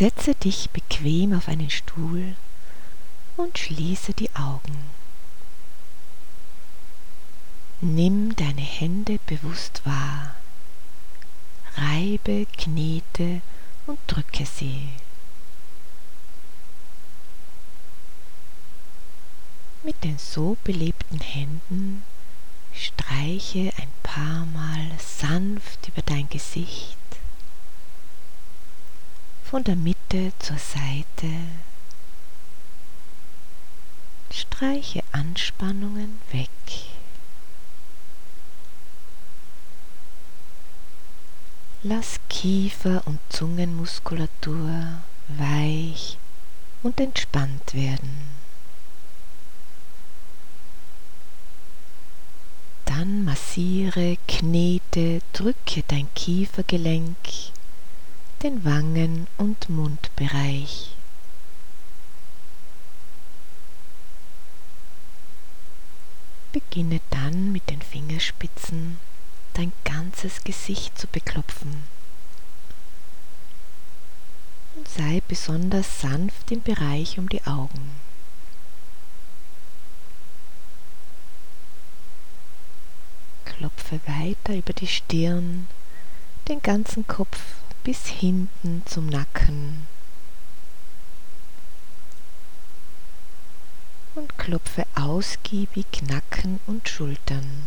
Setze dich bequem auf einen Stuhl und schließe die Augen. Nimm deine Hände bewusst wahr. Reibe, knete und drücke sie. Mit den so belebten Händen streiche ein paar Mal sanft über dein Gesicht, von der Mitte zur Seite. Streiche Anspannungen weg. Lass Kiefer- und Zungenmuskulatur weich und entspannt werden. Dann massiere, knete, drücke dein Kiefergelenk, den Wangen- und Mundbereich. Beginne dann mit den Fingerspitzen dein ganzes Gesicht zu beklopfen. Und sei besonders sanft im Bereich um die Augen. Klopfe weiter über die Stirn, den ganzen Kopf bis hinten zum Nacken. Und klopfe ausgiebig Nacken und Schultern.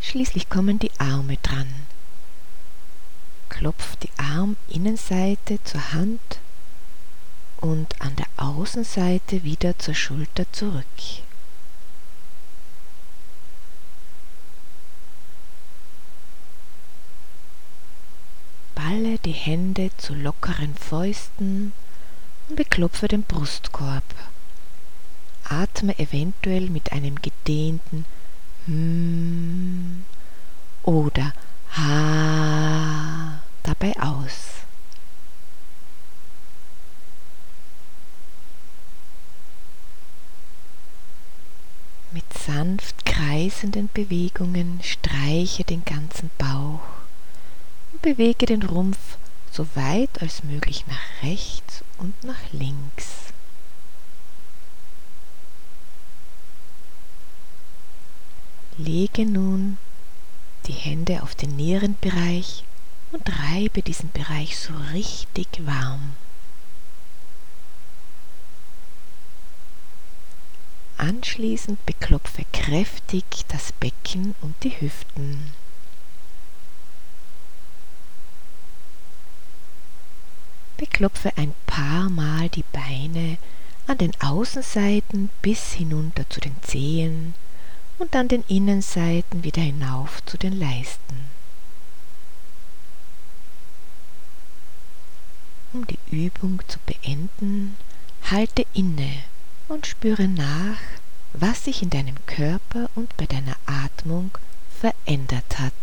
Schließlich kommen die Arme dran. Klopf die Arminnenseite zur Hand und an der Außenseite wieder zur Schulter zurück. Balle die Hände zu lockeren Fäusten und beklopfe den Brustkorb. Atme eventuell mit einem gedehnten hm oder ha dabei aus. Mit sanft kreisenden Bewegungen streiche den ganzen Bauch bewege den Rumpf so weit als möglich nach rechts und nach links. Lege nun die Hände auf den Nierenbereich und reibe diesen Bereich so richtig warm. Anschließend beklopfe kräftig das Becken und die Hüften. Beklopfe ein paar Mal die Beine an den Außenseiten bis hinunter zu den Zehen und an den Innenseiten wieder hinauf zu den Leisten. Um die Übung zu beenden, halte inne und spüre nach, was sich in deinem Körper und bei deiner Atmung verändert hat.